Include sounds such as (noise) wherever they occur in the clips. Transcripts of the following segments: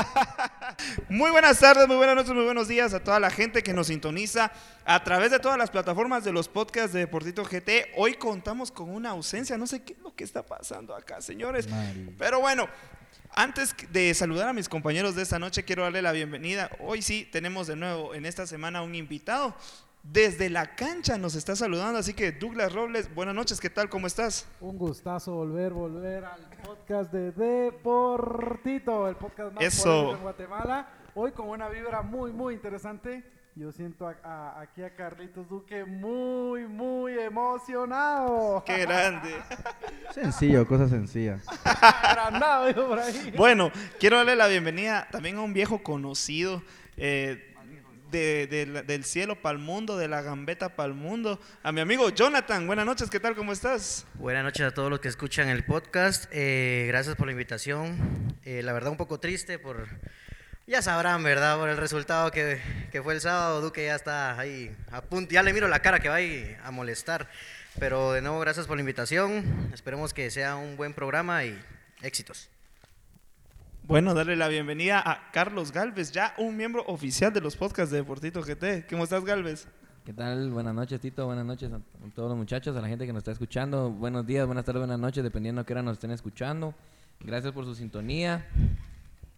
(laughs) Muy buenas tardes, muy buenas noches, muy buenos días a toda la gente que nos sintoniza a través de todas las plataformas de los podcasts de Deportito GT. Hoy contamos con una ausencia, no sé qué es lo que está pasando acá, señores. Pero bueno, antes de saludar a mis compañeros de esta noche, quiero darle la bienvenida. Hoy sí tenemos de nuevo en esta semana un invitado. Desde la cancha nos está saludando, así que Douglas Robles, buenas noches, ¿qué tal? ¿Cómo estás? Un gustazo volver, volver al podcast de Deportito, el podcast más Eso. en Guatemala. Hoy con una vibra muy, muy interesante. Yo siento a- a- aquí a Carlitos Duque muy, muy emocionado. ¡Qué grande! (laughs) Sencillo, cosa sencilla. Agrandado, digo por ahí. Bueno, quiero darle la bienvenida también a un viejo conocido eh, de- del cielo para el mundo, de la gambeta para el mundo, a mi amigo Jonathan. Buenas noches, ¿qué tal? ¿Cómo estás? Buenas noches a todos los que escuchan el podcast. Eh, gracias por la invitación. Eh, la verdad un poco triste por, ya sabrán, ¿verdad? Por el resultado que, que fue el sábado. Duque ya está ahí a punto. Ya le miro la cara que va a molestar. Pero de nuevo, gracias por la invitación. Esperemos que sea un buen programa y éxitos. Bueno, darle la bienvenida a Carlos Galvez, ya un miembro oficial de los podcasts de Deportito GT. ¿Cómo estás, Galvez? ¿Qué tal? Buenas noches, Tito. Buenas noches a todos los muchachos, a la gente que nos está escuchando. Buenos días, buenas tardes, buenas noches, dependiendo a qué hora nos estén escuchando. Gracias por su sintonía.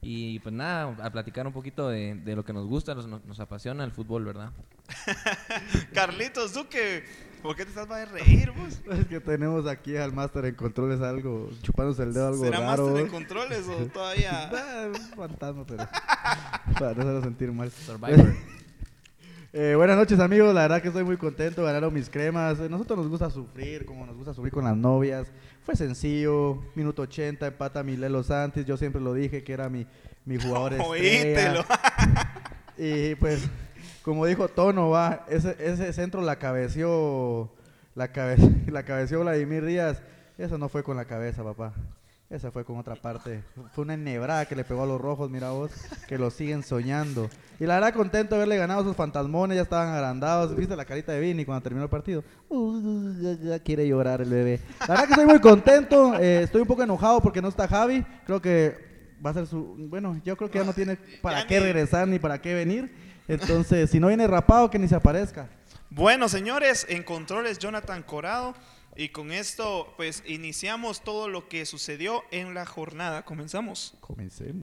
Y pues nada, a platicar un poquito de, de lo que nos gusta, nos, nos apasiona el fútbol, ¿verdad? (laughs) Carlitos Duque, ¿por qué te estás para reír, vos? (laughs) Es que tenemos aquí al máster en controles algo, chupándose el dedo algo ¿Será raro. máster en (laughs) controles o todavía...? Ah, un fantasma, pero para no hacerlo sentir mal. Survivor. Eh, buenas noches amigos, la verdad que estoy muy contento, ganaron mis cremas. Eh, Nosotros nos gusta sufrir, como nos gusta sufrir con las novias. Fue sencillo, minuto 80, empata Milelo Santis, yo siempre lo dije que era mi, mi jugador (laughs) estrella. (laughs) Y pues, como dijo Tono, va, ese, ese centro la cabeció, la, cabe, (laughs) la cabeció Vladimir Díaz. Eso no fue con la cabeza, papá. Esa fue con otra parte. Fue una ennebrada que le pegó a los rojos, mira vos, que lo siguen soñando. Y la verdad, contento de haberle ganado a sus fantasmones, ya estaban agrandados. ¿Viste la carita de Vini cuando terminó el partido? Uh, quiere llorar el bebé. La verdad que estoy muy contento. eh, estoy un poco enojado porque no está Javi. Creo que va a ser su. Bueno, yo creo que ya no tiene para qué regresar ni para qué venir. Entonces, si no viene rapado, que ni se aparezca. Bueno, señores, en controles Jonathan Corado. Y con esto, pues, iniciamos todo lo que sucedió en la jornada. Comenzamos. Comencemos.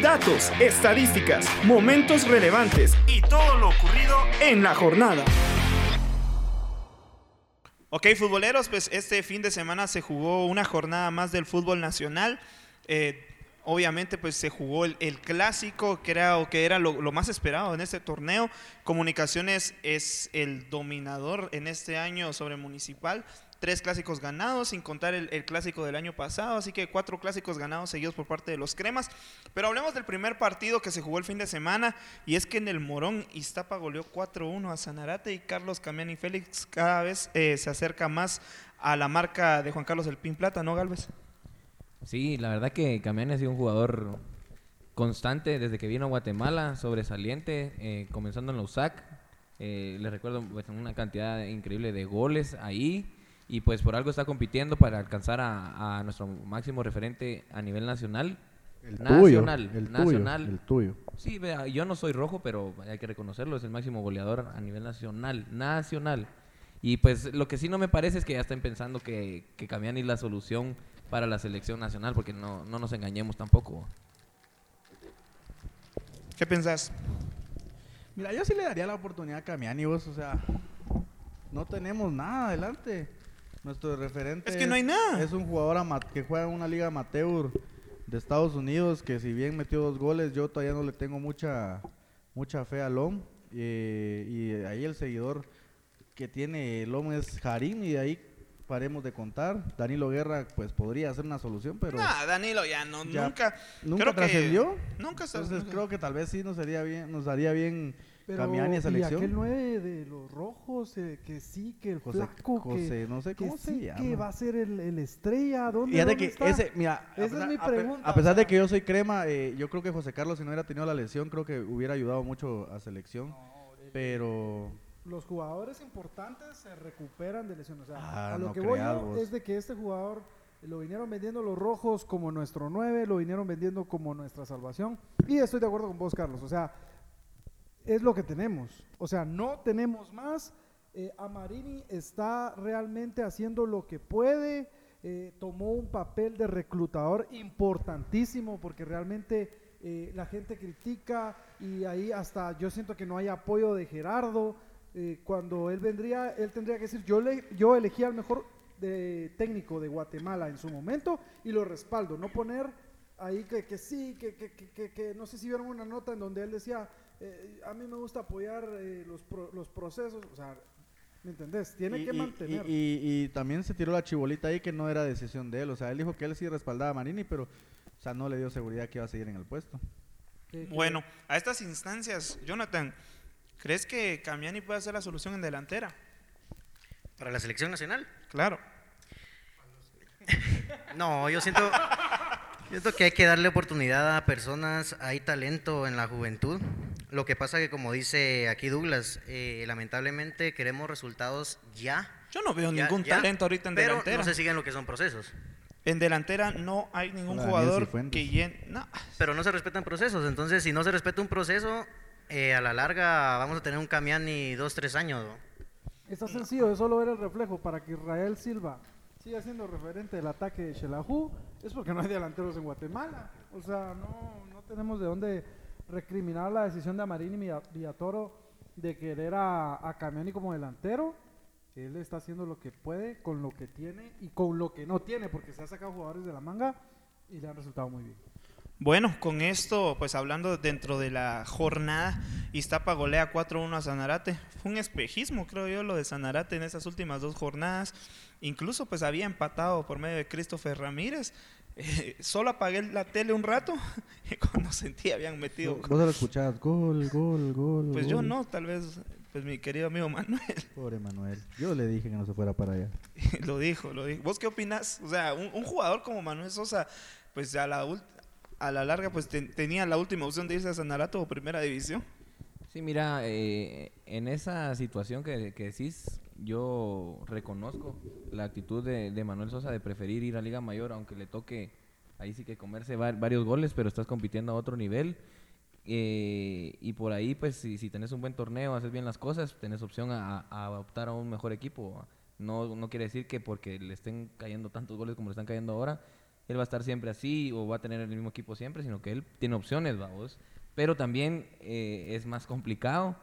Datos, estadísticas, momentos relevantes y todo lo ocurrido en la jornada. Ok, futboleros, pues este fin de semana se jugó una jornada más del fútbol nacional. Eh, obviamente, pues se jugó el, clásico, creo que era lo, más esperado en este torneo. Comunicaciones es el dominador en este año sobre Municipal. Tres clásicos ganados, sin contar el, el clásico del año pasado. Así que cuatro clásicos ganados seguidos por parte de los cremas. Pero hablemos del primer partido que se jugó el fin de semana. Y es que en el Morón, Iztapa goleó 4-1 a Sanarate. Y Carlos Camiani Félix cada vez eh, se acerca más a la marca de Juan Carlos El Pin Plata, ¿no, Galvez? Sí, la verdad que Camiani ha sido un jugador constante desde que vino a Guatemala, sobresaliente, eh, comenzando en la USAC. Eh, les recuerdo pues, una cantidad increíble de goles ahí. Y pues por algo está compitiendo para alcanzar a, a nuestro máximo referente a nivel nacional. El nacional, tuyo. El nacional. tuyo. El tuyo. Sí, vea, yo no soy rojo, pero hay que reconocerlo, es el máximo goleador a nivel nacional, nacional. Y pues lo que sí no me parece es que ya estén pensando que, que Camiani es la solución para la selección nacional, porque no, no nos engañemos tampoco. ¿Qué pensás? Mira, yo sí le daría la oportunidad a Camiani, vos, o sea, no tenemos nada adelante. Nuestro referente Es que no hay nada. Es un jugador que juega en una liga amateur de Estados Unidos, que si bien metió dos goles, yo todavía no le tengo mucha mucha fe al LOM. Y, y ahí el seguidor que tiene Lomo es Harim y de ahí paremos de contar. Danilo Guerra pues podría ser una solución, pero Nah, Danilo ya no, Ya, nunca. nunca creo que- trascendió. Nunca se- entonces nunca- creo que tal vez sí nos haría bien, nos daría bien Pero, Camiani a y selección. aquel 9 de los rojos, eh, que sí, que el José, flaco, que, José, no sé que cómo se sí, llama. que va a ser el, el estrella. ¿Dónde, dónde que está? ese, mira, a Esa es pesar- mi pregunta, A pesar de que yo soy crema, eh, yo creo que José Carlos, si no hubiera tenido la lesión, creo que hubiera ayudado mucho a selección. Pero Los jugadores importantes se recuperan de lesiones. O sea, Ah, a lo no que voy yo es de que este jugador lo vinieron vendiendo los rojos como nuestro 9, lo vinieron vendiendo como nuestra salvación. Y estoy de acuerdo con vos, Carlos. O sea, es lo que tenemos. O sea, no tenemos más. Eh, Amarini está realmente haciendo lo que puede. Eh, tomó un papel de reclutador importantísimo porque realmente eh, la gente critica y ahí hasta yo siento que no hay apoyo de Gerardo. Eh, cuando él vendría, él tendría que decir, yo, le, yo elegí al mejor de, técnico de Guatemala en su momento y lo respaldo, no poner ahí que, que sí, que, que, que, que- que no sé si vieron una nota en donde él decía, eh, a mí me gusta apoyar eh, los, pro- los procesos, o sea, ¿me entendés? Tiene y, que y- mantener. y- y- y también se tiró la chibolita ahí que no era decisión de él. O sea, él dijo que él sí respaldaba a Marini, pero o sea, no le dio seguridad que iba a seguir en el puesto. Bueno, a estas instancias, Jonathan, ¿crees que Camiani puede ser la solución en delantera? Para la selección nacional. Claro. (laughs) No, yo siento, siento que hay que darle oportunidad a personas, hay talento en la juventud. Lo que pasa que como dice aquí Douglas, eh, lamentablemente queremos resultados ya. Yo no veo ya, ningún ya, talento ahorita en pero delantera. no se siguen lo que son procesos. En delantera no hay ningún jugador que llene. No, Pero no se respetan procesos. Entonces, si no se respeta un proceso, eh, a la larga vamos a tener un Camiani dos, tres años. Está sencillo, es solo ver el reflejo para que Israel Silva siga siendo referente del ataque de Shelahu, es porque no hay delanteros en Guatemala. O sea, no, no tenemos de dónde recriminar la decisión de Amarini Villa- Villatoro de querer a, a Camiani como delantero. Él está haciendo lo que puede con lo que tiene y con lo que no tiene, porque se ha sacado jugadores de la manga y le han resultado muy bien. Bueno, con esto, pues hablando dentro de la jornada, Iztapa golea 4-1 a Sanarate. Fue un espejismo, creo yo, lo de Sanarate en esas últimas dos jornadas. Incluso pues había empatado por medio de Christopher Ramírez. Eh, solo apagué la tele un rato y (laughs) cuando sentí habían metido... Vos lo escuchás, gol, gol, gol. Pues yo no, tal vez pues mi querido amigo Manuel (laughs) Pobre Manuel. Yo le dije que no se fuera para allá. lo dijo, lo dijo. ¿Vos qué opinas? O sea, un, un jugador como Manuel Sosa, pues a la, a la larga pues ten- tenía la última opción de irse a Sanarato o Primera División. Sí, mira, eh, en esa situación que, que decís, yo reconozco la actitud de, de Manuel Sosa de preferir ir a Liga Mayor, aunque le toque ahí sí que comerse va- varios goles, pero estás compitiendo a otro nivel. Eh, y por ahí, pues, si, si tenés un buen torneo, haces bien las cosas, tenés opción a, a optar a un mejor equipo. No, no quiere decir que porque le estén cayendo tantos goles como le están cayendo ahora, él va a estar siempre así o va a tener el mismo equipo siempre, sino que él tiene opciones, vamos. Pero también eh, es más complicado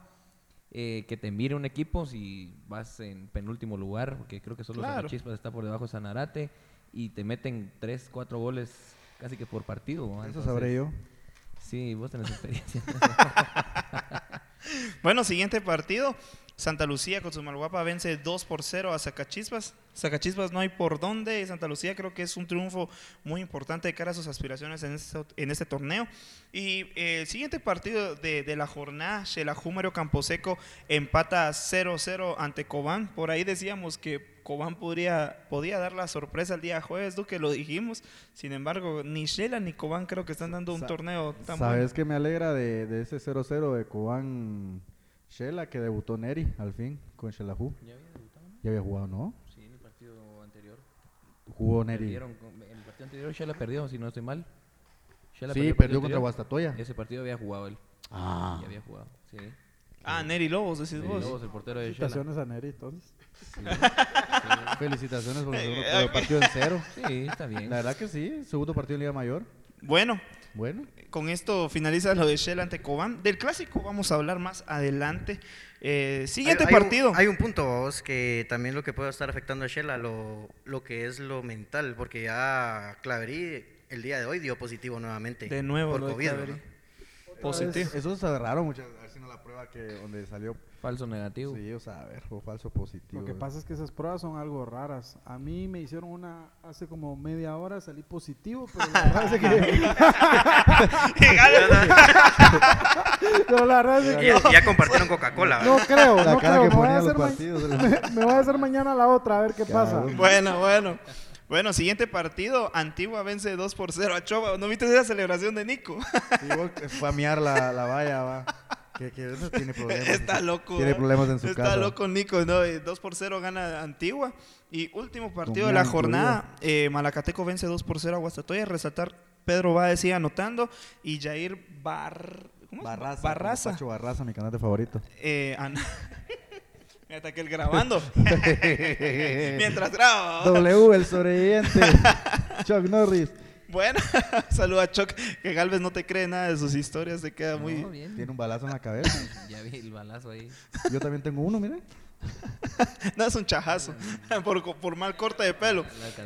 eh, que te mire un equipo si vas en penúltimo lugar, porque creo que solo Claro. Chispas está por debajo de Sanarate y te meten 3, 4 goles casi que por partido. Eso Entonces, sabré yo. Sí, vos tenés experiencia. (laughs) Bueno, siguiente partido. Santa Lucía con su Malguapa vence 2 por 0 a Zacachispas. Zacachispas no hay por dónde. Santa Lucía creo que es un triunfo muy importante de cara a sus aspiraciones en este, en este torneo. Y eh, el siguiente partido de, de la jornada, Xelajúmero Camposeco empata 0-0 ante Cobán. Por ahí decíamos que Cobán podría, podía dar la sorpresa el día jueves, Duque, lo dijimos. Sin embargo, ni Shela ni Cobán creo que están dando un Sa- torneo tan ¿Sabes bueno. qué me alegra de, de ese 0-0 de Cobán Shela que debutó Neri al fin con Shelahu? ¿Ya había debutado? Ya había jugado, ¿no? Sí, en el partido anterior. Jugó Neri. Perdieron en el partido anterior Shela perdió, si no estoy mal. Shela Sí, perdió contra. Guastatoya. Ese partido había jugado él. Ah. Ya había jugado, sí. Ah, Neri Lobos, decís Sí, vos. Lobos, el portero de Shela. Felicitaciones a Neri, entonces. (laughs) Felicitaciones por el segundo Eh, partido en cero. Sí, está bien. La verdad que sí, segundo partido en Liga Mayor. Bueno, Bueno, con esto finaliza lo de Shell ante Cobán. Del clásico vamos a hablar más adelante. Eh, siguiente Hay- hay un- partido. hay un punto, vos, que también lo que puede estar afectando a Shela, lo, lo que es lo mental, porque ya Claverí el día de hoy dio positivo nuevamente. de nuevo por COVID. Positivo. Eso es raro, muchas La prueba que donde salió. Falso negativo. Sí, o sea, a ver, o falso positivo. Lo que pasa es que esas pruebas son algo raras. A mí me hicieron una hace como media hora, salí positivo, pero la verdad es que, (laughs) pero la verdad es que Ya, ya compartieron Coca-Cola. no creo, La no cara creo. que Me voy, a hacer ma- partidos. me, (laughs) me voy a hacer mañana la otra, a ver qué pasa. Bueno, bueno. Bueno, siguiente partido. Antigua vence 2 por 0 a Choba. ¿No viste esa celebración de Nico? Sí, vos, fue a miar la, la valla, va. (laughs) Que, que eso tiene problemas. (laughs) Está loco. Tiene ¿eh? problemas en su Está casa. loco Nico, ¿no? Eh, 2 por 0 gana Antigua. Y último partido de Domingo la jornada, eh, Malacateco vence 2 por 0 a Guastatoya. Resaltar, Pedro va sigue anotando. Y Jair Bar... ¿cómo? Barraza. Barraza. Pacho Barraza, mi cantante favorito. Eh, an- Me ataqué el grabando. (laughs) (laughs) Mientras grabo. W, el sobreviviente. Chuck Norris. Bueno, (laughs) saluda a Chuck, que Galvez no te cree nada de sus historias, se queda muy... Bien. Tiene un balazo en la cabeza. (laughs) Ya vi el balazo ahí. Yo también tengo uno, mire. (laughs) No, es un chajazo, por, por mal corte de pelo.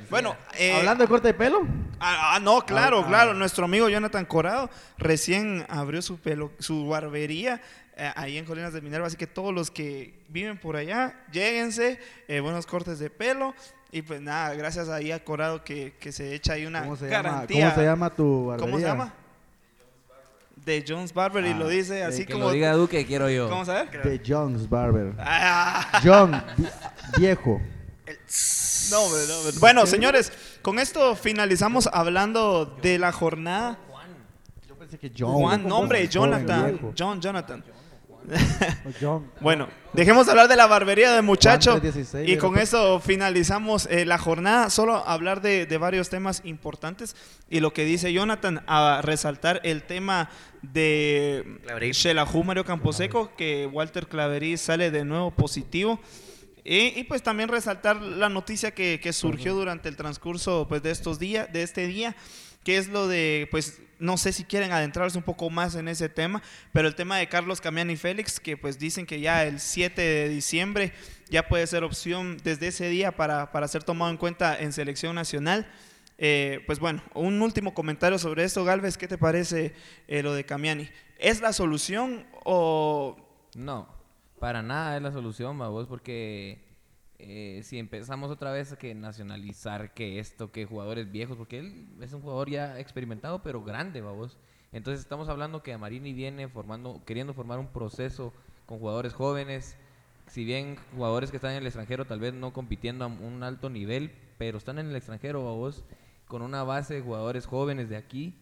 Bueno, eh, Hablando de corte de pelo. Ah, ah, no, claro, Ah, claro. ah. Nuestro amigo Jonathan Corado recién abrió su pelo, su barbería eh, ahí en Colinas de Minerva. Así que todos los que viven por allá, lléguense, eh, buenos cortes de pelo. Y pues nada, gracias ahí a Corado que, que se echa ahí una ¿Cómo se, llama, garantía. ¿Cómo se llama tu barbería? ¿Cómo se llama? De Jones Barber y Ah, lo dice eh, así que como... lo diga Duque, quiero yo. ¿Cómo se The Jones Barber. Ah, John, vi- viejo. no, no, hombre. Bueno, señores, con esto finalizamos hablando de la jornada. Yo pensé que John. Juan, nombre, Jonathan. John, Jonathan. Bueno, dejemos de hablar de la barbería de muchacho Juan 316, y con eso finalizamos eh, la jornada. Solo hablar de, de varios temas importantes y lo que dice Jonathan, a resaltar el tema de. Shelahu Mario Camposeco, que Walter Claverí sale de nuevo positivo. Y, y, pues también resaltar la noticia que, que surgió durante el transcurso pues, de estos días, de este día, que es lo de, pues, no sé si quieren adentrarse un poco más en ese tema, pero el tema de Carlos Camiani Félix, que pues dicen que ya el 7 de diciembre ya puede ser opción desde ese día para, para ser tomado en cuenta en selección nacional. Eh, pues bueno, un último comentario sobre esto, Galvez, ¿qué te parece eh, lo de Camiani? ¿Es la solución o No, para nada es la solución, vos, porque eh, si empezamos otra vez a que nacionalizar que esto, que jugadores viejos, porque él es un jugador ya experimentado, pero grande, vos. Entonces estamos hablando que Amarini viene formando, queriendo formar un proceso con jugadores jóvenes, si bien jugadores que están en el extranjero tal vez no compitiendo a un alto nivel, pero están en el extranjero, vos, con una base de jugadores jóvenes de aquí,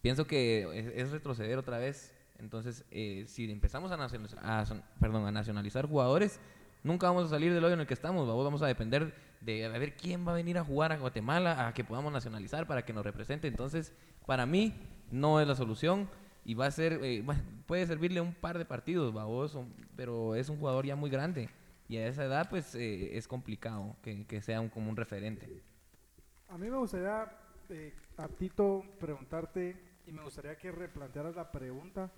pienso que es, retroceder otra vez. Entonces, eh, si empezamos a nacionalizar, a, perdón, a nacionalizar jugadores, nunca vamos a salir del hoyo en el que estamos. Vamos, a depender de a ver quién va a venir a jugar a Guatemala, a que podamos nacionalizar para que nos represente. Entonces, para mí, no es la solución. Y va a ser, eh, (laughs) puede servirle un par de partidos, pero es un jugador ya muy grande. Y a esa edad, pues, eh, es complicado que, que sea un, como un referente. A mí me gustaría, eh, a Tito, preguntarte, y me gustaría que replantearas la pregunta,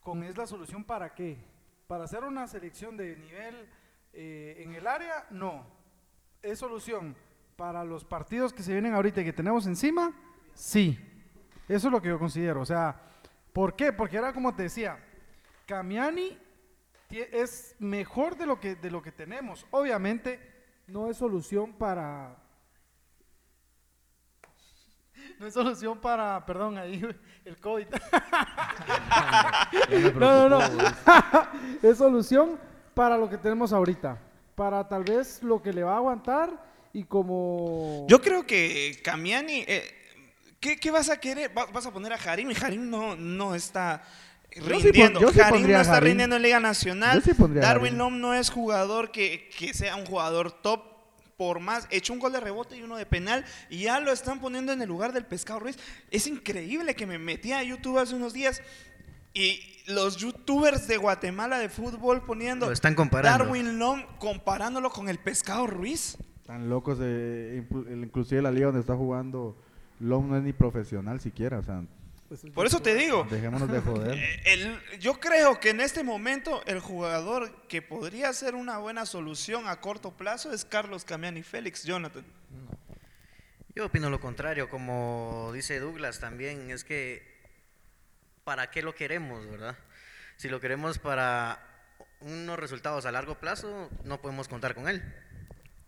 ¿con es la solución para qué? ¿Para hacer una selección de nivel eh, en el área? No. ¿Es solución para los partidos que se vienen ahorita y que tenemos encima? Sí. Eso es lo que yo considero. O sea, ¿por qué? Porque era como te decía, Camiani es mejor de lo que de lo que tenemos. Obviamente no es solución para (laughs) no es solución para, perdón, ahí (laughs) el COVID. (laughs) No, no, no. es solución para lo que tenemos ahorita, para tal vez lo que le va a aguantar y como Yo creo que Camiani, eh, ¿qué, qué vas a querer? Va- ¿Vas a poner a Harim? Y Harim no, no está sí rindiendo. pon- yo sí Harim no está Harim. rindiendo en Liga Nacional. Yo sí Darwin. Lom no es jugador que, que sea un jugador top. Por más, echó un gol de rebote y uno de penal y ya lo están poniendo en el lugar del Pescado Ruiz. Es increíble que me metí a YouTube hace unos días y los youtubers de Guatemala de fútbol poniendo Lo están comparando. Darwin Lom comparándolo con el Pescado Ruiz. Tan locos, de, el- inclusive la liga donde está jugando Lom no es ni profesional siquiera, o sea, Por eso te digo, dejémonos de joder. (laughs) Eh, el- yo creo que en este momento el jugador que podría ser una buena solución a corto plazo es Carlos Camiani Félix, Jonathan. Yo opino lo contrario, como dice Douglas también, es que ¿para qué lo queremos, verdad? Si lo queremos para unos resultados a largo plazo, no podemos contar con él.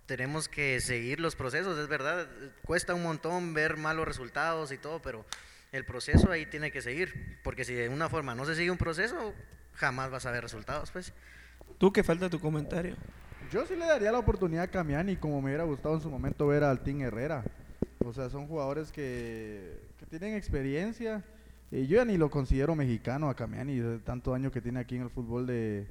Tenemos que seguir los procesos, es verdad, cuesta un montón ver malos resultados y todo, pero el proceso ahí tiene que seguir, porque si de una forma no se sigue un proceso, jamás vas a ver resultados, pues. Tú que falta tu comentario. Yo sí le daría la oportunidad a Camiani, como me hubiera gustado en su momento ver al Team Herrera. O sea, son jugadores que, que tienen experiencia. Y yo ya ni lo considero mexicano a Camiani, de tanto año que tiene aquí en el fútbol de,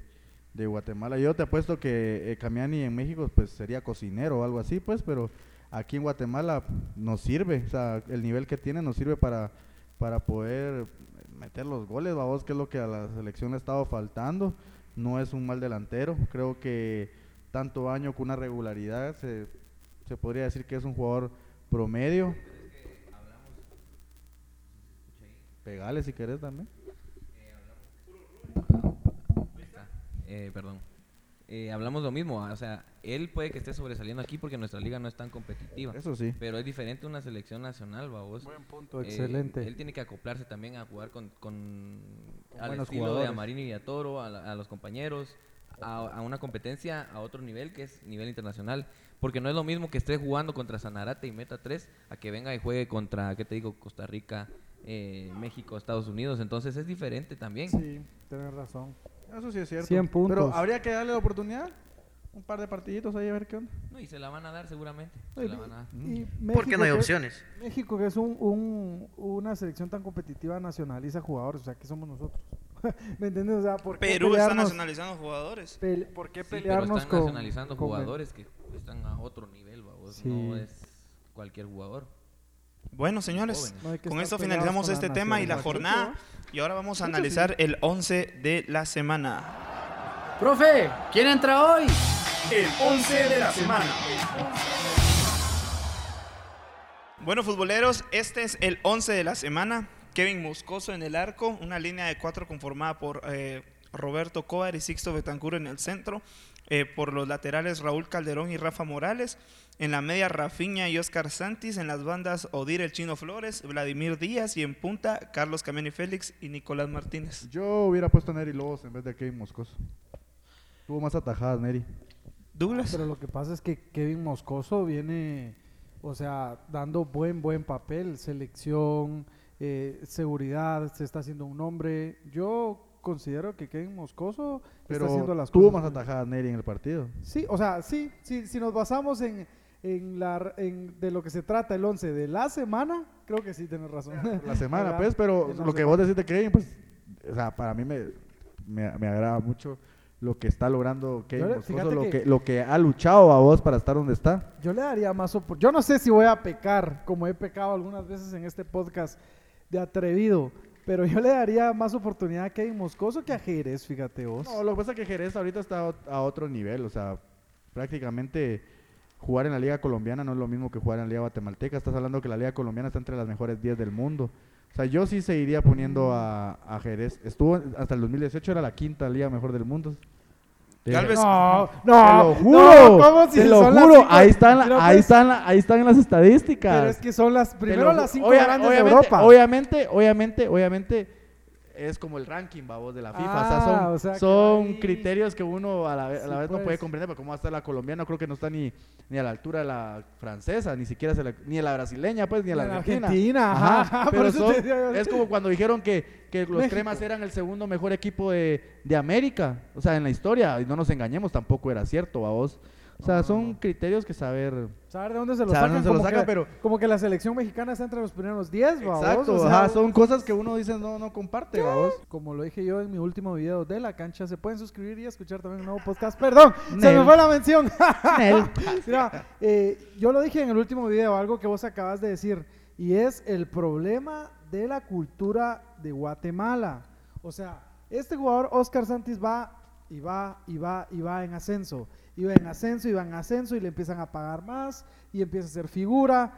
de Guatemala. Yo te apuesto que eh, Camiani en México pues sería cocinero o algo así, pues, pero aquí en Guatemala nos sirve. O sea, el nivel que tiene nos sirve para, para poder meter los goles, vamos, que es lo que a la selección le ha estado faltando. No es un mal delantero. Creo que tanto año con una regularidad se, se podría decir que es un jugador promedio. Pegale si querés también. Eh, perdón. Eh, hablamos lo mismo, o sea, él puede que esté sobresaliendo aquí porque nuestra liga no es tan competitiva. Eso sí. Pero es diferente una selección nacional, vos. Buen punto, Eh, excelente. él tiene que acoplarse también a jugar con, con al buenos estilo de. Amarini y a Toro, a, la- a los compañeros, a, a una competencia a otro nivel que es nivel internacional. Porque no es lo mismo que esté jugando contra Sanarate y meta 3 a que venga y juegue contra, ¿qué te digo? Costa Rica, eh, México, Estados Unidos. Entonces es diferente también. Sí, tienes razón. Eso sí es cierto. 100 puntos. Pero habría que darle la oportunidad. Un par de partiditos ahí a ver qué onda. No, y se la van a dar seguramente. Se Y- la van a dar. y Porque no hay que- opciones. México, que es un, un- una selección tan competitiva, nacionaliza jugadores. O sea, ¿qué somos nosotros? (laughs) ¿Me entiendes? O sea, ¿por qué Perú está pelearnos- nacionalizando jugadores. pele- ¿Por qué Sí, pero pelearnos están con nacionalizando con- jugadores que están a otro nivel, babos. Sí. No es cualquier jugador. Bueno, señores, con esto finalizamos con este tema y la jornada. Y ahora vamos a analizar el 11 de la semana. Profe, ¿quién entra hoy? El 11 de la semana. Bueno, futboleros, este es el 11 de la semana. Kevin Moscoso en el arco, una línea de cuatro conformada por eh, Roberto Cobar y Sixto Betancur en el centro. Eh, por los laterales Raúl Calderón y Rafa Morales. En la media Rafiña y Oscar Santis. En las bandas Odir el Chino Flores, Vladimir Díaz y en punta Carlos Camiani Félix y Nicolás Martínez. Yo hubiera puesto a Neri Lobos en vez de Kevin Moscoso. Tuvo más atajadas, Neri. Douglas. Pero lo que pasa es que Kevin Moscoso viene, o sea, dando buen, buen papel. Selección, eh, seguridad, se está haciendo un nombre. Yo considero que Kevin Moscoso Pero está haciendo las tuvo cosas más atajadas Neri en el partido. Sí, o sea, sí, sí, si nos basamos en, en la, en, de lo que se trata el 11 de la semana, creo que sí tienes razón. La (laughs) semana, pues, pero lo que vos decís de Kevin, pues, o sea, para mí me, me, me agrada mucho lo que está logrando Kevin le- Moscoso, lo que- que, lo que ha luchado a vos para estar donde está. Yo le daría más opor- Yo no sé si voy a pecar, como he pecado algunas veces en este podcast, de atrevido, pero yo le daría más oportunidad a Kevin Moscoso que a Jerez, fíjate vos. No, lo que pasa es que Jerez ahorita está a ot- a otro nivel, o sea, prácticamente jugar en la liga colombiana no es lo mismo que jugar en la liga guatemalteca. Estás hablando que la liga colombiana está entre las mejores 10 del mundo. O sea, yo sí seguiría poniendo a, a Jerez. Estuvo hasta el 2018, era la quinta liga mejor del mundo. Tal vez- No, Te no, lo juro, no, ¿cómo si te lo son las juro, cinco- ahí están, Pero ahí pues- están, ahí están las estadísticas. Pero es que son las, primero las cinco obvia- grandes de Europa. Obviamente, obviamente, obviamente es como el ranking, babos, de la FIFA. o sea, Ah, son, o sea, que son ahí- criterios que uno a la, vez, a la vez no puede pues. comprender, pero cómo va a estar la colombiana, creo que no está ni, ni a la altura de la francesa, ni siquiera se la- ni a la brasileña, pues, ni a la argentina. Argentina, ajá, (laughs) pero eso son- es como cuando dijeron que, que los México. cremas eran el segundo mejor equipo de, de América, o sea, en la historia, y no nos engañemos, tampoco era cierto, babos. O sea, No, son no. criterios que saber... Saber de dónde se lo sacan. dónde se lo como sacan, que- pero- Como que la selección mexicana está entre los primeros 10, babos, Exacto, o sea, ajá, son cosas que uno dice no, no comparte, babos. Como lo dije yo en mi último video de la cancha, se pueden suscribir y escuchar también un nuevo podcast. Perdón, se me fue la mención. (laughs) Mira, eh, yo lo dije en el último video, algo que vos acabas de decir, y es el problema de la cultura de Guatemala. O sea, este jugador, Oscar Santis, va y va y va y va en ascenso. Y va en ascenso y va en ascenso y le empiezan a pagar más y empieza a ser figura.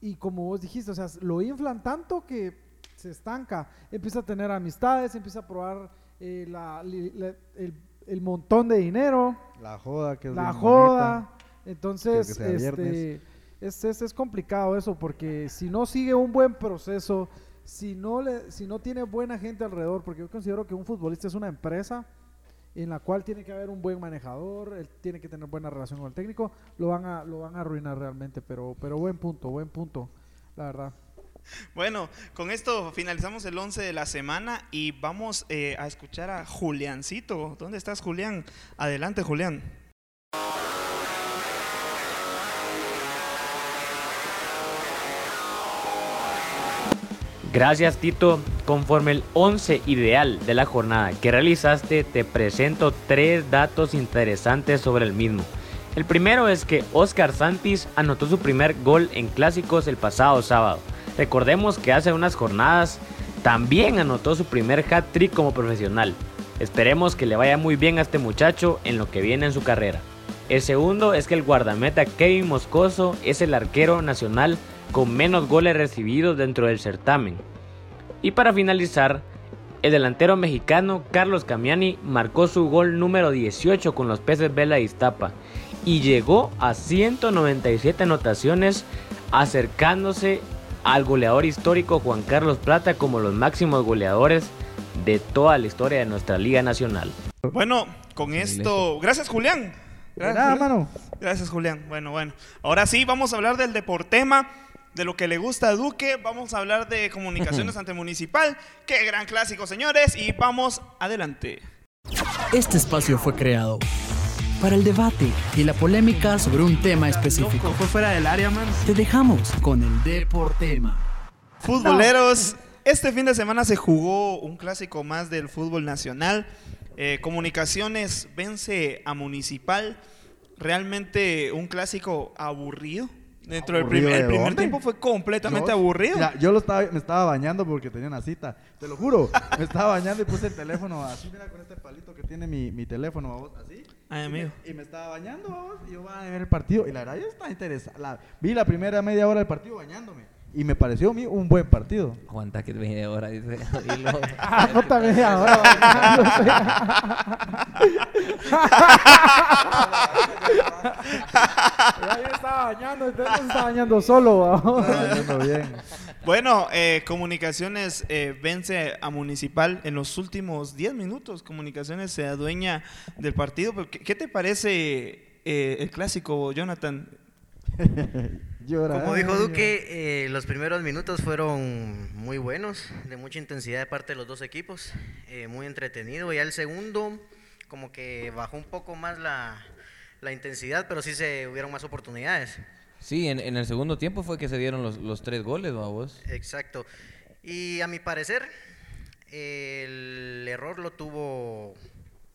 Y como vos dijiste, o sea, lo inflan tanto que se estanca. Empieza a tener amistades, empieza a probar eh, la- li- la- el, el montón de dinero, La joda, que es la joda. bonita. Entonces, Que este, es, es, es complicado eso porque si no sigue un buen proceso si no, le, si no tiene buena gente alrededor, porque yo considero que un futbolista es una empresa en la cual tiene que haber un buen manejador, él tiene que tener buena relación con el técnico, lo van a, lo van a arruinar realmente, pero, pero buen punto, buen punto, la verdad. Bueno, con esto finalizamos el 11 de la semana y vamos eh, a escuchar a Juliancito. ¿Dónde estás, Julián? Adelante, Julián. Gracias Tito. Conforme el 11 ideal de la jornada que realizaste, te presento tres datos interesantes sobre el mismo. El primero es que Oscar Santis anotó su primer gol en clásicos el pasado sábado. Recordemos que hace unas jornadas también anotó su primer hat-trick como profesional. Esperemos que le vaya muy bien a este muchacho en lo que viene en su carrera. El segundo es que el guardameta Kevin Moscoso es el arquero nacional con menos goles recibidos dentro del certamen. Y para finalizar, el delantero mexicano Carlos Camiani marcó su gol número 18 con los peces Vela y Iztapa y llegó a 197 anotaciones acercándose al goleador histórico Juan Carlos Plata como los máximos goleadores de toda la historia de nuestra Liga Nacional. Bueno, con esto. Gracias, Julián. Gracias, Julián. mano. Gracias, Julián. Bueno, bueno. Ahora sí, vamos a hablar del Deportema, de lo que le gusta a Duque. Vamos a hablar de comunicaciones (laughs) ante municipal. Qué gran clásico, señores. Y vamos adelante. Este espacio fue creado para el debate y la polémica sobre un tema específico. Fue fuera del área, man. Te dejamos con el Deportema. Futboleros, este fin de semana se jugó un clásico más del fútbol nacional. Eh, Comunicaciones vence a Municipal. Realmente un clásico aburrido. Dentro del ¿Aburrido primer, el tiempo fue completamente Yo- aburrido. Mira, yo lo estaba, me estaba bañando porque tenía una cita. Te lo juro. Me estaba bañando y puse el teléfono así, mira, con este palito que tiene mi, mi teléfono, ¿va vos, así. Ay, amigo. Y me estaba bañando, ¿va vos, y yo iba a ver el partido. Y la verdad, yo estaba interesado. La- vi la primera media hora del partido bañándome. Y me pareció a mí un buen partido. Aguanta que media hora, dice. (laughs) (laughs) Ah, (laughs) Ya estaba bañando, usted no está bañando solo. bien. Bueno, eh, Comunicaciones eh, vence a Municipal en los últimos 10 minutos. Comunicaciones se adueña del partido. ¿Qué, qué te parece eh, el clásico, Jonathan? Como dijo Duque, eh, los primeros minutos fueron muy buenos, de mucha intensidad de parte de los dos equipos, eh, muy entretenido. Ya el segundo, como que bajó un poco más la, la intensidad, pero sí se hubieron más oportunidades. Sí, en, en el segundo tiempo fue que se dieron los, los tres goles, vos. Exacto. Y a mi parecer, el error lo tuvo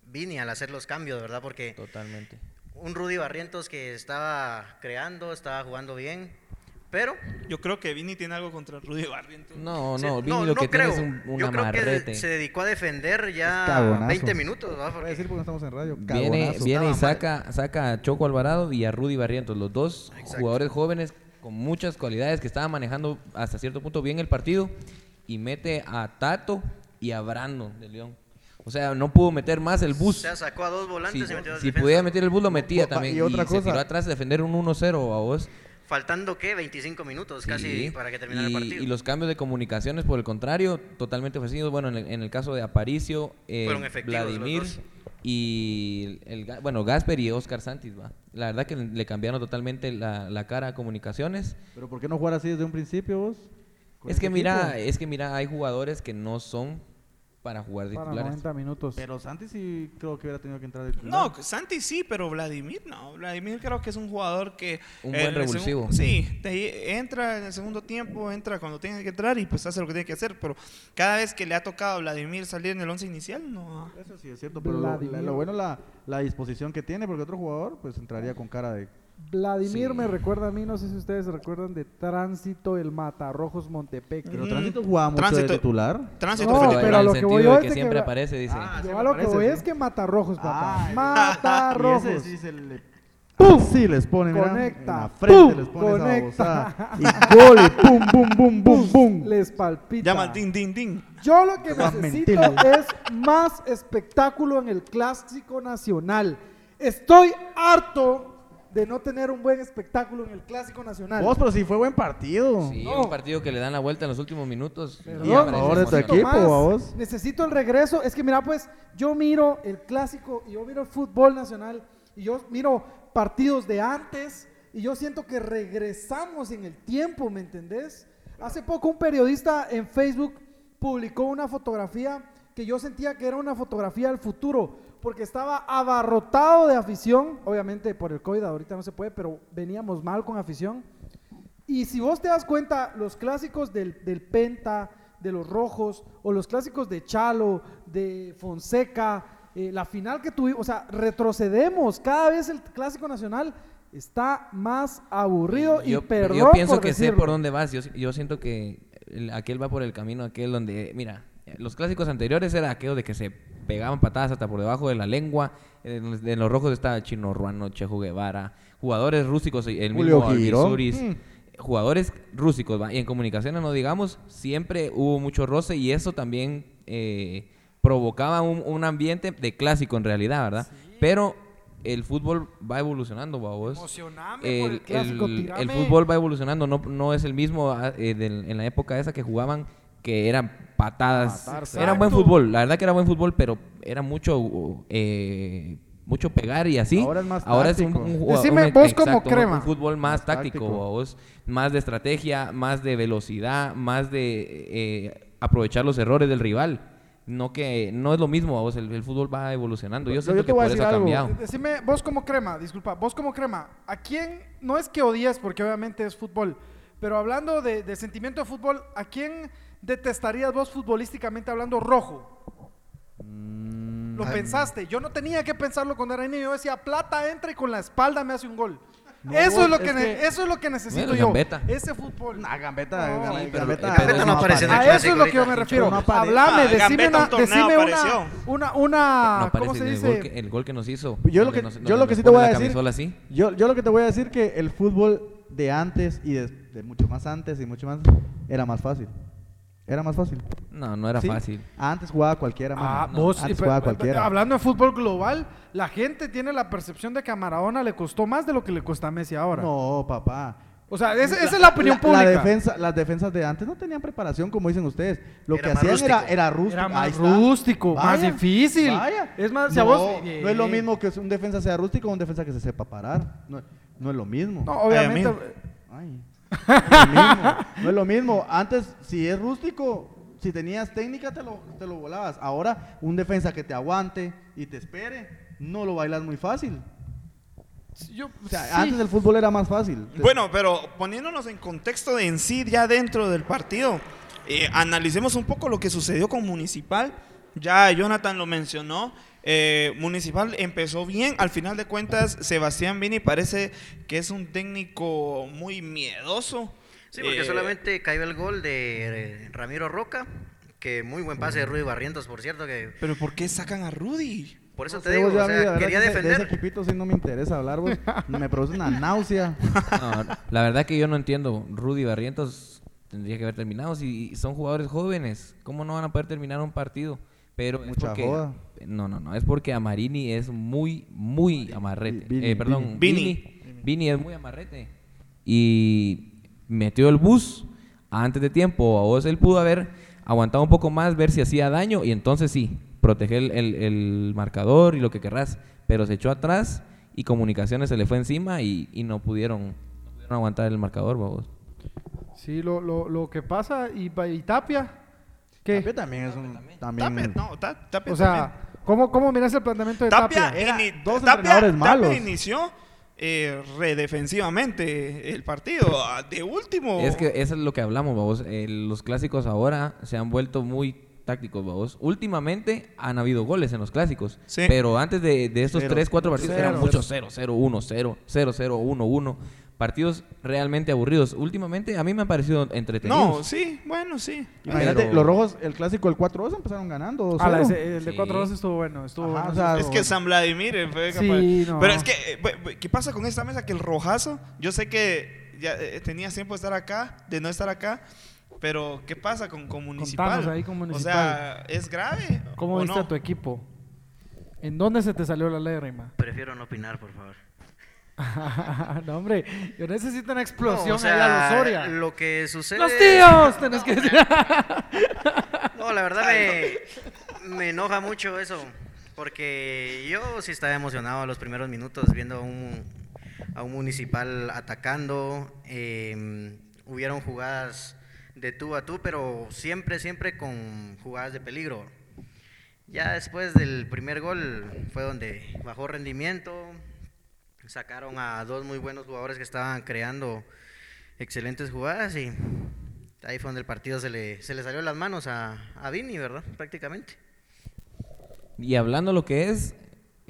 Vini al hacer los cambios, ¿verdad? Porque Totalmente. Un Rudy Barrientos que estaba creando, estaba jugando bien, pero Yo creo que Vini tiene algo contra Rudy Barrientos. No, Sí, no, Vini lo que creo. tiene es un, un Yo creo amarrete. que se dedicó a defender ya Cagonazo. 20 minutos. ¿verdad? Voy a Porque decir porque no estamos en radio. Viene, viene y saca, saca a Choco Alvarado y a Rudy Barrientos, los dos Exacto. jugadores jóvenes con muchas cualidades que estaban manejando hasta cierto punto bien el partido y mete a Tato y a Brandon de León. O sea, no pudo meter más el o bus. sea, sacó a dos Si, volantes y metió a dos si pudiera meter el bus lo metía también. y Y, otra se cosa. tiró atrás de defender un 1-0 a vos. Faltando, ¿qué? 25 minutos casi para que terminara y, el partido. y los cambios de comunicaciones, por el contrario, totalmente ofrecidos. Bueno, en el, en el caso de Aparicio, eh, Vladimir y el, bueno, Gasper y Oscar Santis, va. La verdad que le cambiaron totalmente la, la cara a comunicaciones. Pero ¿por qué no jugar así desde un principio vos? Es este que mira, equipo. es que mira, hay jugadores que no son para jugar Para titulares. 90 minutos. Pero Santi sí creo que hubiera tenido que entrar de titular. No, Santi sí, pero Vladimir no. Vladimir creo que es un jugador que... Un eh, buen revulsivo. sí, te- entra en el segundo tiempo, entra cuando tiene que entrar y pues hace lo que tiene que hacer. Pero cada vez que le ha tocado a Vladimir salir en el once inicial, no... Eso sí es cierto, pero lo, la- Vladimir. lo bueno es la, la disposición que tiene, porque otro jugador pues entraría con cara de... Vladimir Sí. me recuerda a mí, no sé si ustedes se recuerdan de Tránsito, el Matarrojos Montepec. Pero. Tránsito jugaba mucho de Tránsito- titular. Tránsito No, fue Pero, pero en lo el que sentido voy de es que de que siempre va- aparece, dice. Ah, Yo a lo que parece, voy sí. es que Matarrojos, papá. Ah, Matarrojos. Y ese sí se le... Sí, les pone, mira, Conecta. en la frente ¡Pum! les pone esa Conecta. babosada. Y gol y pum, bum, bum, bum, bum. Les palpita. Llama din, din, din. Yo lo que Más necesito es más espectáculo en el clásico nacional. Estoy harto de no tener un buen espectáculo en el Clásico Nacional. Vos, pero sí fue buen partido. Sí, No. un partido que le dan la vuelta en los últimos minutos. Perdón, favor de tu necesito equipo, más. ¿a vos? Necesito el regreso. Es que mira, pues, yo miro el clásico y yo miro el fútbol nacional y yo miro partidos de antes y yo siento que regresamos en el tiempo, ¿me entendés? Hace poco un periodista en Facebook publicó una fotografía que yo sentía que era una fotografía del futuro, porque estaba abarrotado de afición, obviamente por el COVID ahorita no se puede, pero veníamos mal con afición. Y si vos te das cuenta, los clásicos del, del Penta, de los Rojos, o los clásicos de Chalo, de Fonseca, eh, la final que tuvimos, o sea, retrocedemos. Cada vez el clásico nacional está más aburrido y yo, perdón yo pienso por que sé decirlo. por dónde vas. Yo, yo siento que el- aquel va por el camino aquel donde, mira, los clásicos anteriores era aquello de que se pegaban patadas hasta por debajo de la lengua. En los, en los rojos estaba Chino Ruano, Chejo Guevara, jugadores rústicos, el Julio mismo Girón. Albizuris, Mm. jugadores rústicos. ¿va? Y en comunicaciones, no digamos, siempre hubo mucho roce y eso también eh, provocaba un, un ambiente de clásico en realidad, ¿verdad? Pero el fútbol va evolucionando, babos. Emocioname por el El, clásico, el- tirame. el fútbol va evolucionando, no, no es el mismo ah, eh, del- en la época esa que jugaban, que eran patadas. Matarse. Era buen fútbol, la verdad que era buen fútbol, pero era mucho eh, mucho pegar y así. Ahora es más Ahora es un, un jugado- Decime un- vos exacto, un- crema. un fútbol más, Más táctico, babos, más de estrategia, más de velocidad, más de eh, aprovechar los errores del rival. No que no es lo mismo, babos, el, el fútbol va evolucionando. Yo Yo siento te que voy por a eso ha cambiado. Decime, vos como crema, disculpa, vos como crema, ¿a quién, no es que odies porque obviamente es fútbol, pero hablando de, de sentimiento de fútbol, ¿a quién detestarías vos futbolísticamente hablando rojo? Lo pensaste, yo no tenía que pensarlo cuando era niño, yo decía, plata entra y con la espalda me hace un gol. No, eso, es lo que, eso es lo que necesito Bueno, yo. Gambetta. Ese fútbol. Nah, Gambetta, No. Gambetta, Sí, pero- Gambetta- Gambetta no aparece en el A eso es lo que yo me refiero. No Hablame, Ah, decime, una, decime una, una, ¿cómo se el dice? gol, que, el gol que nos hizo. Yo lo que, nos- yo lo que sí te voy a decir, así. yo, yo lo que te voy a decir que el fútbol de antes y de, de mucho más antes y mucho más era más fácil. Era más fácil. No, no era Sí. fácil. Antes jugaba cualquiera, mano. Ah, No, vos, antes jugaba cualquiera. hablando de fútbol global, la gente tiene la percepción de que a Maradona le costó más de lo que le cuesta a Messi ahora. No, papá. O sea, esa, esa es la opinión pública. La defensa, las defensas de antes no tenían preparación, como dicen ustedes. Lo Era que hacían era, rústico. era rústico. Era más rústico, más difícil. Vaya. Es más, si a no, vos- no es lo mismo que un defensa sea rústico o un defensa que se sepa parar. No, no es lo mismo. No, obviamente. Ay. No es lo mismo. (laughs) No es lo mismo. Antes, si es rústico, si tenías técnica, te lo, te lo volabas. Ahora, un defensa que te aguante y te espere, no lo bailas muy fácil. yo- O sea, sí. antes el fútbol era más fácil. Bueno, pero poniéndonos en contexto de en sí, ya dentro del partido, eh, analicemos un poco lo que sucedió con Municipal. Ya Jonathan lo mencionó. eh, Municipal empezó bien. Al final de cuentas, Sebastián Vini parece que es un técnico muy miedoso. Sí, porque Eh, solamente cayó el gol de eh, Ramiro Roca, que muy buen pase de Rudy Barrientos, por cierto, que Pero ¿por qué sacan a Rudy? por eso No te sé, digo, o sea, quería que ese- De ese defender. equipito sí no me interesa hablar, vos. (laughs) Me produce una náusea. No, la verdad que yo no entiendo. Rudy Barrientos tendría que haber terminado. Si son jugadores jóvenes, ¿cómo no van a poder terminar un partido? Pero es Mucha porque, joda. no, no, no, es porque Amarini es muy, muy amarrete. Vini, Eh, perdón, Vini. Vini. Vini es muy amarrete. Y metió el bus antes de tiempo. A vos él pudo haber aguantado un poco más, ver si hacía daño y entonces sí, proteger el, el- el marcador y lo que querrás. Pero se echó atrás y comunicaciones se le fue encima y, y no pudieron, no pudieron aguantar el marcador, babos. Sí, lo, lo, lo que pasa. ¿Y, y Tapia? ¿Qué? Tapia también es un... También, Tapia, no, Ta- Tapia O también. sea, ¿cómo, cómo miras el planteamiento de Tapia, Tapia? Era dos Tapia- entrenadores Tapia malos. inició eh, redefensivamente el partido. Ah, De último. Es que eso es lo que hablamos, babos. Eh, los clásicos ahora se han vuelto muy tácticos, babos. Últimamente han habido goles en los clásicos. Sí. Pero antes de, de estos Cero. 3, 4 partidos Cero. eran muchos 0, 0, 1, 0, 0, 0, 1, 1. Partidos realmente aburridos. Últimamente a mí me han parecido entretenidos. No, sí, bueno, sí. Imagínate, Pero- los rojos, el clásico, el 4-2 empezaron ganando. Ah, la- 2-0. ese- el de Sí. 4-2 estuvo bueno. Estuvo Ajá, bueno. o sea, Es que bueno. San Vladimir eh, fue capaz- Sí, no. Pero es que, eh, ¿qué pasa con esta mesa? Que el rojazo, yo sé que ya eh, tenías tiempo de estar acá, de no estar acá, pero ¿qué pasa con, con Municipal? Ahí con O Municipal. sea, ¿es grave? ¿Cómo o viste no? a tu equipo? ¿En dónde se te salió la lágrima? Prefiero no opinar, por favor. (laughs) no, hombre, yo necesito una explosión No, o sea, allá a los Soria. Lo que sucede. ¡Los tíos! Tenés que decir. No, la verdad me, me enoja mucho eso. Porque yo sí estaba emocionado a los primeros minutos viendo a un, a un municipal atacando. eh, hubieron jugadas de tú a tú, pero siempre, siempre con jugadas de peligro. Ya después del primer gol fue donde bajó rendimiento. Sacaron a dos muy buenos jugadores que estaban creando excelentes jugadas y ahí fue donde el partido se le, se le salió de las manos a, a Vini, ¿verdad? Prácticamente. Y hablando lo que es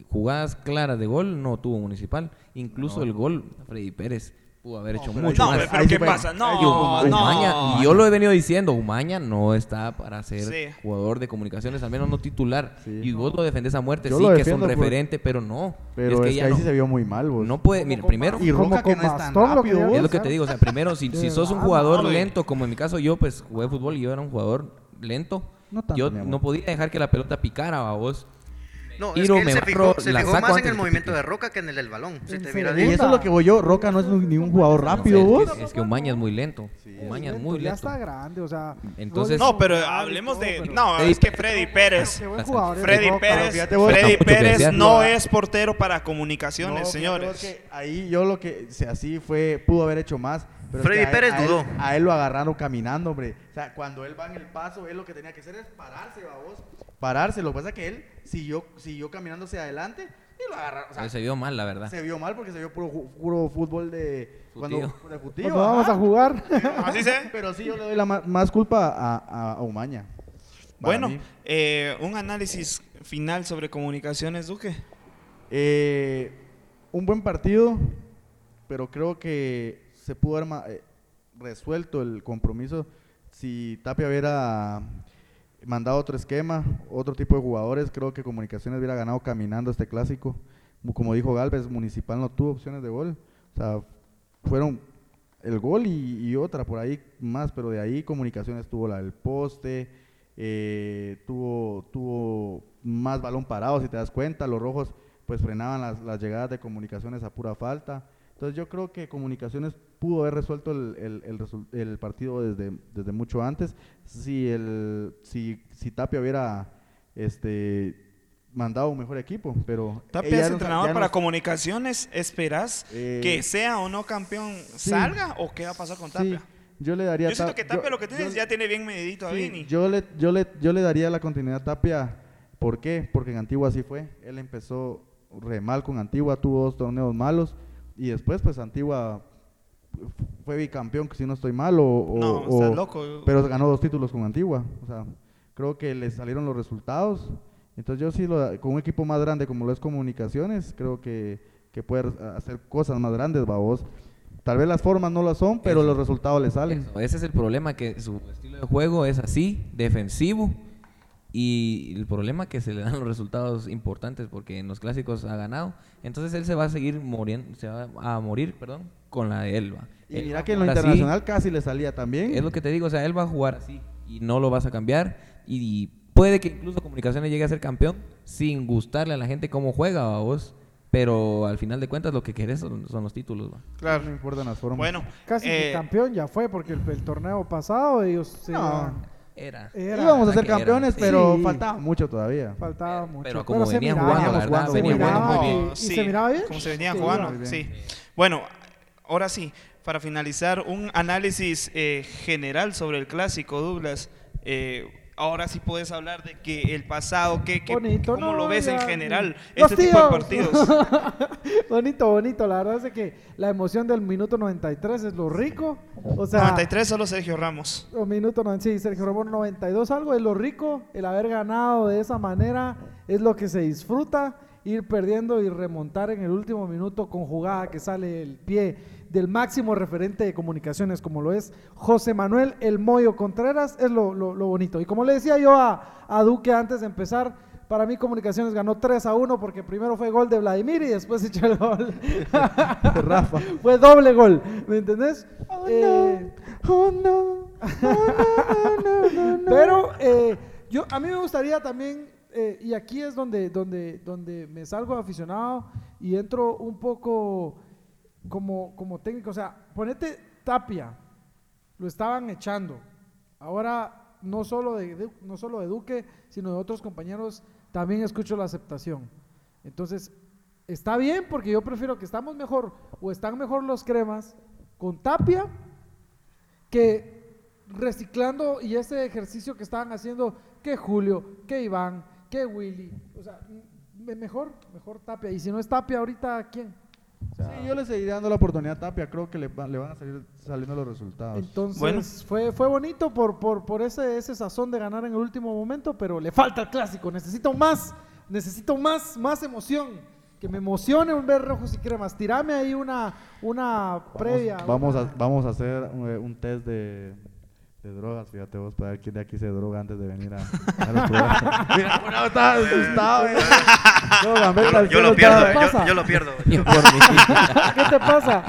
jugadas claras de gol, no tuvo Municipal. Incluso el gol, Freddy Pérez pudo haber hecho mucho No, más. pero ¿qué pasa? No, Umaña- no. y yo lo he venido diciendo, Umaña no está para ser Sí. jugador de comunicaciones, al menos no titular. Sí. Y vos lo defendés a muerte, Yo sí, lo que es un defiendo por- referente, pero no. Pero es que es que ya ahí no, sí se vio muy mal, vos. no puede, mira, primero, Y Roca que con no es tan bastón, lo que rápido, es lo que te digo, o sea, primero, si, si sos un jugador no, lento, como en mi caso yo, pues jugué fútbol y yo era un jugador lento, No tanto, yo mi amor. no podía dejar que la pelota picara a vos. No, Tiro, es que me él se barro, fijó, se la fijó saco más en antes el que movimiento pique. de Roca que en el del balón. Si te Y eso es lo que voy yo. Roca no es un- ningún jugador rápido, es, vos. que, es que Umaña es muy lento. Umaña es muy Ya lento. está grande, o sea. Entonces- No, pero hablemos de. No, Freddy es que Freddy Pérez. Qué buen jugador es Freddy Roca. Pérez, fíjate vos, Freddy mucho que Pérez desear. no es portero para comunicaciones, señores. vos que ahí yo lo que, si así fue, pudo haber hecho más. pero es Freddy que a él- Pérez a él- dudó. A él lo agarraron caminando, hombre. O sea, cuando él va en el paso, él lo que tenía que hacer es pararse, babos. Pararse. Lo que pasa es que él siguió, siguió caminando hacia adelante y lo agarraron. O sea, Él se vio mal, la verdad. se vio mal porque se vio puro, fútbol de. Cuando, Futío. de futío, Cuando vamos ajá. a jugar. Así se. Pero sí, yo le doy la más culpa a, a, a Umaña. Bueno, eh, un análisis final sobre comunicaciones, Duque. Eh, un buen partido, pero creo que se pudo haber eh, resuelto el compromiso si Tapia hubiera mandado otro esquema, otro tipo de jugadores. Creo que Comunicaciones hubiera ganado caminando este clásico. Como dijo Galvez, Municipal no tuvo opciones de gol. O sea, fueron el gol y, otra por ahí más, pero de ahí Comunicaciones tuvo la del poste, eh, tuvo, tuvo más balón parado, si te das cuenta. Los rojos pues frenaban las llegadas de Comunicaciones a pura falta. Entonces yo creo que Comunicaciones pudo haber resuelto el, el- el resul- el partido desde, desde mucho antes. Si, el, si, si Tapia hubiera este, mandado un mejor equipo, pero... Tapia es entrenador para comunicaciones. ¿Esperás Eh, que sea o no campeón salga o qué va a pasar con Sí, Tapia? yo le daría... Yo siento que Tapia yo- lo que tiene yo- ya tiene bien medidito a Vini. yo le, yo, le, yo le daría la continuidad a Tapia. ¿Por qué? Porque en Antigua así fue. Él empezó re mal con Antigua, tuvo dos torneos malos. Y después, pues Antigua fue bicampeón, que si no estoy mal. O, o- No, o- estás loco. Pero ganó dos títulos con Antigua. O sea, creo que le salieron los resultados. Entonces yo sí, lo, con un equipo más grande como lo es Comunicaciones, creo que, que puede hacer cosas más grandes, babos. Tal vez las formas no las son, pero Eso. los resultados le salen. Eso, ese es el problema, que su estilo de juego es así, defensivo. Y el problema es que se le dan (laughs) los resultados importantes porque en los clásicos ha ganado. Entonces él se va a seguir muriendo, se va a morir, perdón, con la de Elba. Y Él mira que en lo así, internacional casi le salía también. Es lo que te digo, o sea, él va a jugar así y no lo vas a cambiar. Y, puede que incluso Comunicaciones llegue a ser campeón sin gustarle a la gente cómo juega a vos. Pero al final de cuentas lo que querés son, son los títulos. ¿va? Claro. No importan las formas. Bueno, Casi que eh, campeón ya fue, porque el, el torneo pasado ellos se No. iban- Era. Era- íbamos a ser era, campeones, sí. pero Sí. faltaba mucho todavía. Faltaba mucho. pero como se venían miraba, jugando, la verdad, se venían miraba jugando muy y- se miraba bien. Como se venían jugando, sí. Bueno, ahora sí, para finalizar, un análisis eh, general sobre el clásico, Douglas. Eh, ahora sí puedes hablar de que el pasado, que, que- Bonito, cómo ¿no? lo ves en general, este tipo de tíos. partidos. (laughs) bonito, bonito. La verdad es que la emoción del minuto 93 es lo rico. O sea, 93 solo Sergio Ramos. o minuto 90, sí, Sergio Ramón 92, algo es lo rico. El haber ganado de esa manera es lo que se disfruta. Ir perdiendo y remontar en el último minuto con jugada que sale el pie del máximo referente de comunicaciones, como lo es José Manuel El Moyo Contreras, es lo, lo- lo bonito. Y como le decía yo a, a Duque antes de empezar, para mí Comunicaciones ganó 3 a 1 porque primero fue gol de Vladimir y después (laughs) echó el gol. (laughs) Rafa. fue doble gol, ¿me entendés? Eh, Oh no. Pero eh, yo, a mí me gustaría también, eh, y aquí es donde, donde, donde me salgo aficionado y entro un poco como, como técnico, o sea, ponete Tapia, lo estaban echando. Ahora no solo de, de- no solo de Duque, sino de otros compañeros, también escucho la aceptación. Entonces, está bien porque yo prefiero que estamos mejor o están mejor los cremas con Tapia que reciclando y ese ejercicio que estaban haciendo que Julio, que Iván, que Willy, o sea, me- mejor, mejor Tapia. Y si no es Tapia ahorita, ¿quién? O sea, Sí, yo le seguiré dando la oportunidad a Tapia. Creo que le, va- le van a salir saliendo los resultados. Entonces Bueno. fue, fue bonito por, por, por ese, ese sazón de ganar en el último momento, pero le falta el clásico. Necesito más, necesito más, más emoción. Que me emocione un ver rojos y cremas. Tirame ahí una, una previa. Vamos, a, vamos a hacer eh, un test de, de drogas. Fíjate vos, para ver quién de aquí se droga antes de venir a, a los. (laughs) Mira, (laughs) bueno, estaba asustado. (laughs) eh. Yo, yo lo pierdo, ¿qué pasa? yo, yo lo pierdo. ¿Qué te pasa?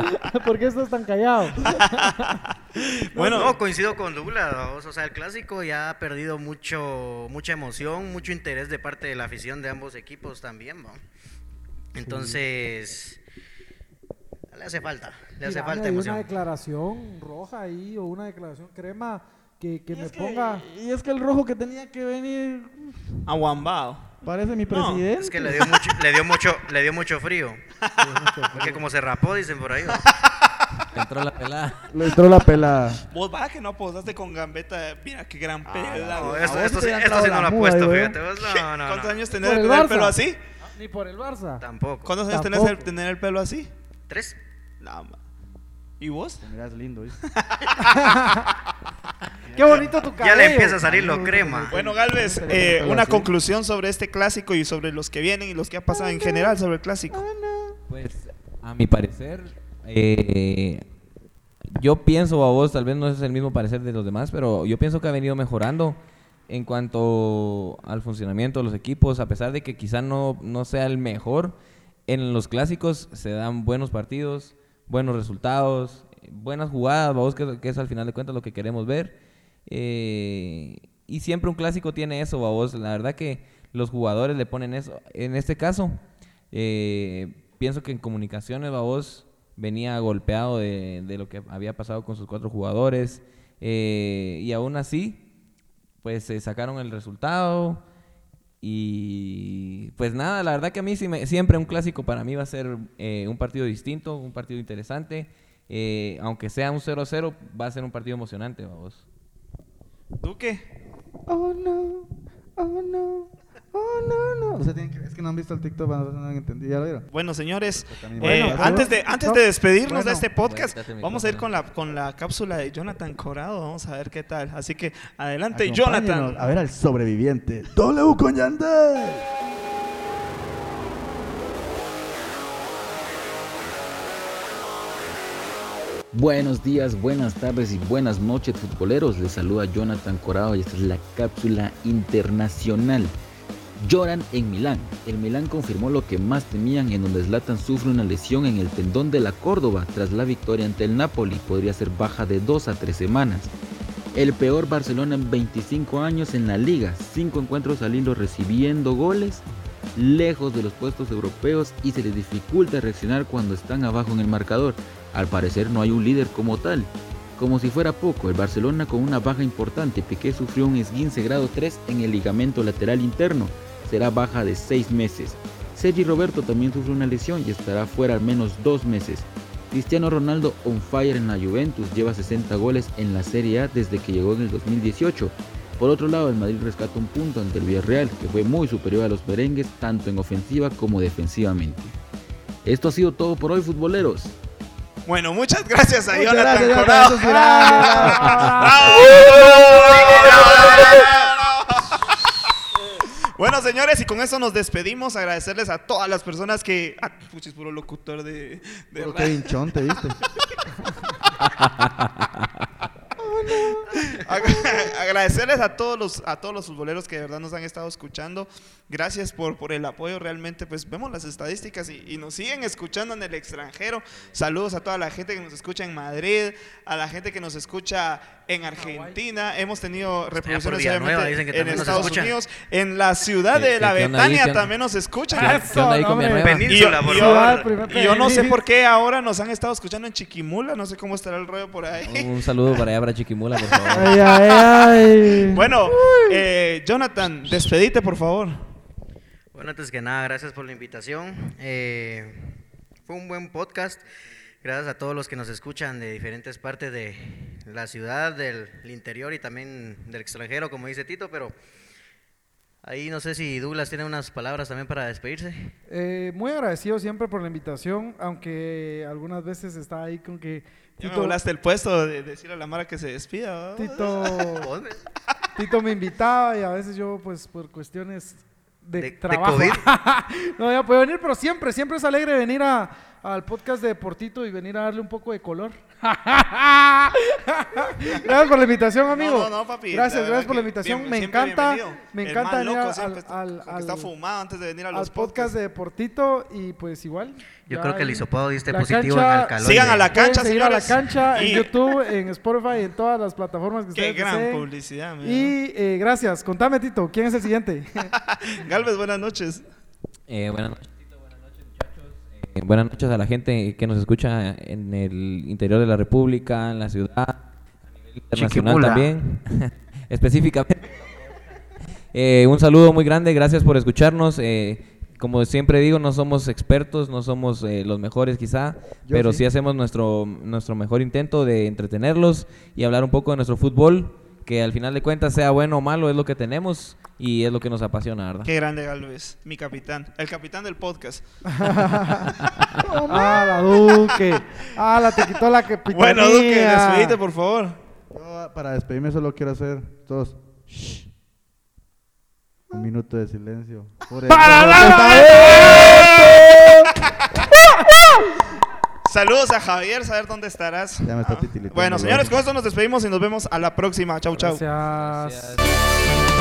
¿Por qué estás tan callado? Bueno, no, coincido con Douglas, vamos, o sea, el clásico ya ha perdido mucho, mucha emoción, mucho interés de parte de la afición de ambos equipos también, ¿no? Entonces, le hace falta, le hace falta ahí una emoción. declaración roja ahí o una declaración crema que, que Y me es que- ponga. y es que el rojo que tenía que venir aguambao. parece mi No, presidente. Es que le dio mucho, le dio mucho, le dio mucho frío. Porque (laughs) como se rapó, dicen por ahí. ¿no? Entró la pelada. Le entró la pela. Vos vas que no posaste con gambeta. Mira qué gran pela. No, güey. esto, a vos esto te sí, han esto sí entrado no lo ha muda, puesto, güey. fíjate. vos, No, no, ¿Cuántos no. años tenés Por de el tener el pelo así? Ni por el Barça. Tampoco. ¿Cuántos años tenés de Tampoco. tener el pelo así? ¿Tres? ¿Y vos? Mirás lindo, ¿viste? (laughs) Qué bonito tu cabello. Ya le empieza a salir lo crema. Bueno, Galvez, eh, una conclusión sobre este clásico y sobre los que vienen y los que ha pasado en general sobre el clásico. Pues, a mi parecer, eh, yo pienso, a vos, tal vez no es el mismo parecer de los demás, pero yo pienso que ha venido mejorando en cuanto al funcionamiento de los equipos, a pesar de que quizá no, no sea el mejor. En los clásicos se dan buenos partidos, buenos resultados, buenas jugadas, que, que es al final de cuentas lo que queremos ver. Eh, y siempre un clásico tiene eso, vos. La verdad que los jugadores le ponen eso. En este caso, eh, pienso que en comunicaciones, vos venía golpeado de, de lo que había pasado con sus cuatro jugadores. eh, y aún así, pues se sacaron el resultado. Y pues nada, la verdad que a mí siempre un clásico para mí va a ser eh, un partido distinto, un partido interesante. Eh, aunque sea un 0-0, va a ser un partido emocionante, vamos. Duque. Oh no, oh no, oh no, no. O sea, tienen que, es que no han visto el TikTok, no han entendido. ¿Ya lo vieron? Bueno, señores, eh, bueno, antes de antes de despedirnos bueno. de este podcast, Bueno, vamos a ir con la con la cápsula de Jonathan Corado. Vamos a ver qué tal. Así que adelante, Jonathan. A ver al sobreviviente. W con Yandel. Buenos días, buenas tardes y buenas noches futboleros. Les saluda Jonathan Corado y esta es la cápsula internacional. Lloran en Milán. El Milán confirmó lo que más temían en donde Zlatan sufre una lesión en el tendón de la Córdoba tras la victoria ante el Napoli. Podría ser baja de 2 a 3 semanas. El peor Barcelona en 25 años en la liga. 5 encuentros al hilo recibiendo goles lejos de los puestos europeos y se les dificulta reaccionar cuando están abajo en el marcador. Al parecer no hay un líder como tal. Como si fuera poco, el Barcelona con una baja importante, Piqué sufrió un esguince grado 3 en el ligamento lateral interno, será baja de 6 meses. Sergi Roberto también sufre una lesión y estará fuera al menos 2 meses. Cristiano Ronaldo on fire en la Juventus lleva 60 goles en la Serie A desde que llegó en el 2018. Por otro lado, el Madrid rescata un punto ante el Villarreal, que fue muy superior a los merengues tanto en ofensiva como defensivamente. Esto ha sido todo por hoy, futboleros. Bueno, muchas gracias a Muchas Jonathan gracias. Bueno, señores, y con eso nos despedimos. Agradecerles a todas las personas que. Ah, puchis, puro locutor de. Kevin Chon, ¿te viste? (laughs) (laughs) Ag- (laughs) Agradecerles a todos los a todos los futboleros que de verdad nos han estado escuchando. Gracias por, por el apoyo. Realmente, pues vemos las estadísticas y, y nos siguen escuchando en el extranjero. Saludos a toda la gente que nos escucha en Madrid, a la gente que nos escucha en Argentina. Hemos tenido reproducciones que en Estados. Unidos. En la ciudad ¿Qué- de la? Betania también nos escuchan. Yo, Península, por y yo- favor. Primer y yo no sé por qué ahora nos han estado escuchando en Chiquimula, no sé cómo estará el rollo por ahí. Un saludo para allá, para Chiquimula, (laughs) por (laughs) favor. Ay, ay, ay. Bueno, eh, Jonathan, despedite por favor. Bueno, antes que nada, gracias por la invitación. Eh, fue un buen podcast. Gracias a todos los que nos escuchan de diferentes partes de la ciudad, del interior y también del extranjero, como dice Tito, pero ahí no sé si Douglas tiene unas palabras también para despedirse. Eh, muy agradecido siempre por la invitación, aunque algunas veces está ahí con que Ya me Tito, volaste el puesto de decirle a la Mara que se despida. ¿va? Tito. (laughs) Tito me invitaba y a veces yo pues por cuestiones de, De- de trabajo COVID. (laughs) no había podido venir, pero siempre, siempre es alegre venir a, al podcast de Portito y venir a darle un poco de color. (laughs) gracias por la invitación, amigo. No, no, no, papi. Gracias, gracias por la invitación. bien- me encanta, bienvenido. me El encanta venir loco al, al- al- está fumado antes de venir a al los podcast podcasts. de Portito y pues igual. Yo creo que el hisopado diste positivo cancha- en alcaloide. Sigan a la cancha, seguir a la cancha Y- en YouTube, en Spotify, en todas las plataformas que Qué ustedes gran deseen. publicidad, mira. Y eh, gracias. Contame, Tito, ¿quién es el siguiente? (laughs) Galvez, buenas noches. Eh, buenas noches, buenas noches a la gente que nos escucha en el interior de la República, en la ciudad, a nivel internacional Chiquimula. también, (laughs) específicamente. Eh, un saludo muy grande, gracias por escucharnos. eh, como siempre digo, no somos expertos, no somos eh, los mejores quizá, Yo pero sí. sí hacemos nuestro, nuestro mejor intento de entretenerlos y hablar un poco de nuestro fútbol, que al final de cuentas, sea bueno o malo, es lo que tenemos y es lo que nos apasiona, ¿verdad? Qué grande Galvez, mi capitán. El capitán del podcast. (laughs) ah, la Duque. Ah, la te quitó la que Bueno, Duque, despedite, por favor. Yo, para despedirme solo quiero hacer todos shh, un minuto de silencio. Por el- (laughs) Saludos a Javier, saber dónde estarás. Ya me está titilitando Bueno, señores, con esto nos despedimos y nos vemos a la próxima. Chau, chau. Gracias. Gracias.